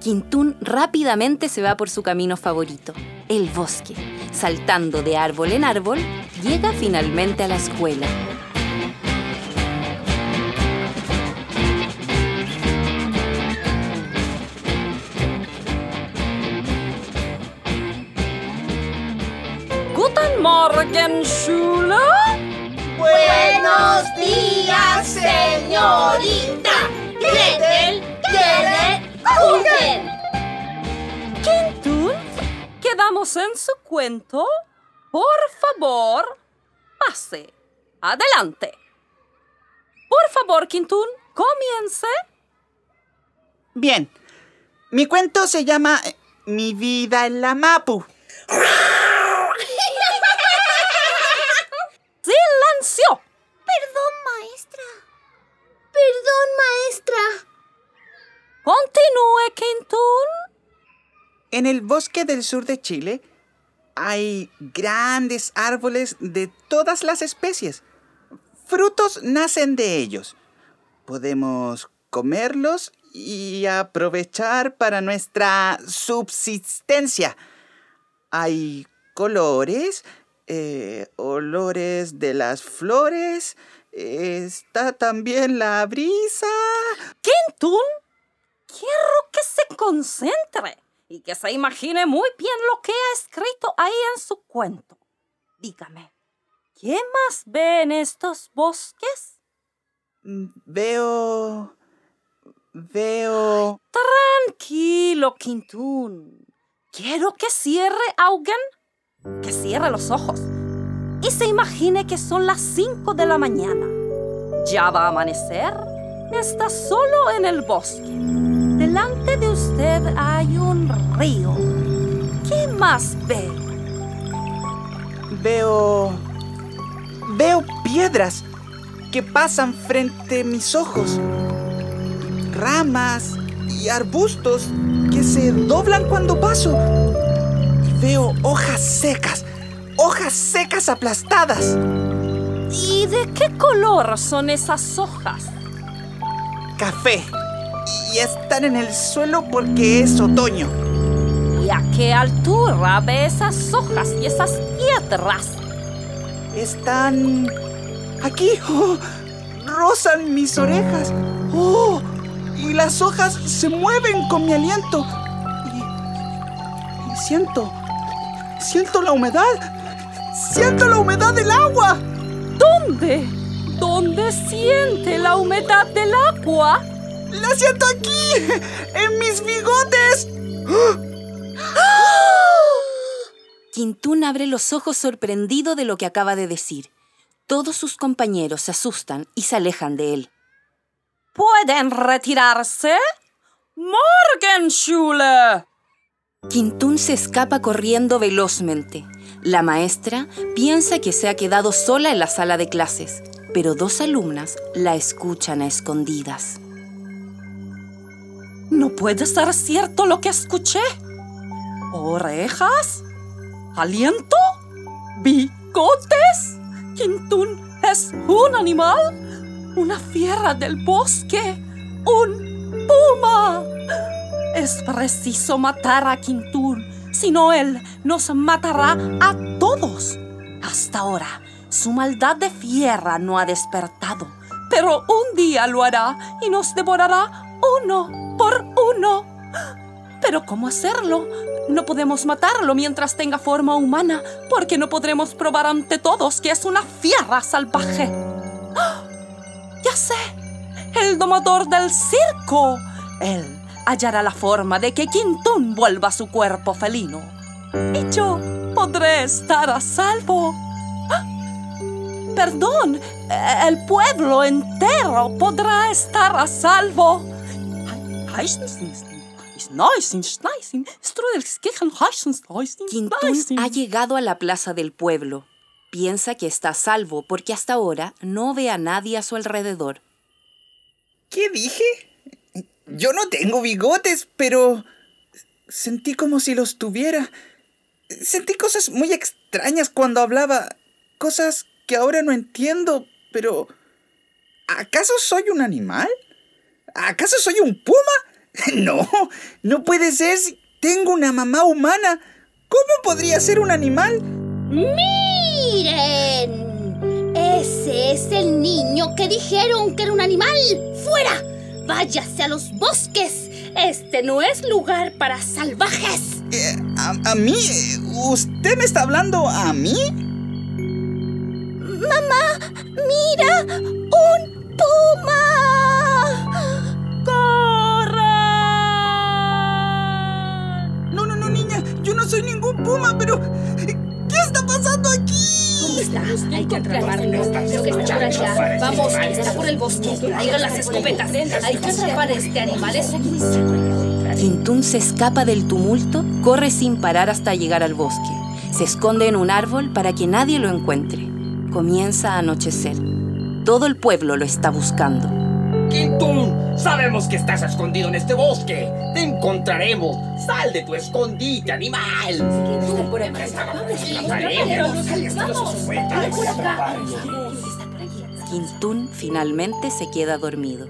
Quintún rápidamente se va por su camino favorito, el bosque. Saltando de árbol en árbol, llega finalmente a la escuela. Guten Morgen, Schule. Buenos días, señorita. ¿Quedamos en su cuento? Por favor, pase. Adelante. Por favor, Quintún, comience. Bien. Mi cuento se llama Mi vida en la Mapu. En el bosque del sur de Chile hay grandes árboles de todas las especies. Frutos nacen de ellos. Podemos comerlos y aprovechar para nuestra subsistencia. Hay colores, eh, olores de las flores, está también la brisa. Quintún, quiero que se concentre y que se imagine muy bien lo que ha escrito ahí en su cuento. Dígame, ¿qué más ve en estos bosques? Veo... Veo... Tranquilo, Quintún. Quiero que cierre Augen, que cierre los ojos y se imagine que son las 5 de la mañana. Ya va a amanecer. Está solo en el bosque. Usted hay un río. ¿Qué más ve? Veo... Veo piedras que pasan frente a mis ojos. Ramas y arbustos que se doblan cuando paso. Y veo hojas secas, hojas secas aplastadas. ¿Y de qué color son esas hojas? Café. Y están en el suelo porque es otoño. ¿Y a qué altura ve esas hojas y esas piedras? Están aquí. Oh, rozan mis orejas. Oh, y las hojas se mueven con mi aliento. Y, y siento, siento la humedad. Siento la humedad del agua. ¿Dónde? ¿Dónde siente la humedad del agua? La siento aquí, en mis bigotes. Quintún abre los ojos sorprendido de lo que acaba de decir. Todos sus compañeros se asustan y se alejan de él. ¿Pueden retirarse? ¡Morgenschule! Quintún se escapa corriendo velozmente. La maestra piensa que se ha quedado sola en la sala de clases, pero dos alumnas la escuchan a escondidas. No puede ser cierto lo que escuché. ¿Orejas? ¿Aliento? ¿Bigotes? ¿Quintún es un animal? ¿Una fiera del bosque? ¿Un puma? Es preciso matar a Quintún, si no él nos matará a todos. Hasta ahora, su maldad de fiera no ha despertado, pero un día lo hará y nos devorará uno por uno. Pero ¿cómo hacerlo? No podemos matarlo mientras tenga forma humana, porque no podremos probar ante todos que es una fiera salvaje. Ya sé, el domador del circo. Él hallará la forma de que Quintún vuelva a su cuerpo felino. Y yo podré estar a salvo. Perdón, el pueblo entero podrá estar a salvo. Quintún ha llegado a la plaza del pueblo. Piensa que está a salvo porque hasta ahora no ve a nadie a su alrededor. ¿Qué dije? Yo no tengo bigotes, pero sentí como si los tuviera. Sentí cosas muy extrañas cuando hablaba, cosas que ahora no entiendo, pero ¿acaso soy un animal? ¿Acaso soy un puma? No, no puede ser. si Tengo una mamá humana. ¿Cómo podría ser un animal? ¡Miren! Ese es el niño que dijeron que era un animal. ¡Fuera! ¡Váyase a los bosques! Este no es lugar para salvajes. Eh, ¿a, a mí? ¿Usted me está hablando a mí? ¡Mamá! ¡Mira! Creo que está por allá. Vamos, está por el bosque. Traigan las escopetas. Hay que atrapar a este animal. Se escapa del tumulto, corre sin parar hasta llegar al bosque. Se esconde en un árbol para que nadie lo encuentre. Comienza a anochecer. Todo el pueblo lo está buscando. Quintún, sabemos que estás escondido en este bosque. Te encontraremos. Sal de tu escondite, animal. Quintún finalmente se queda dormido.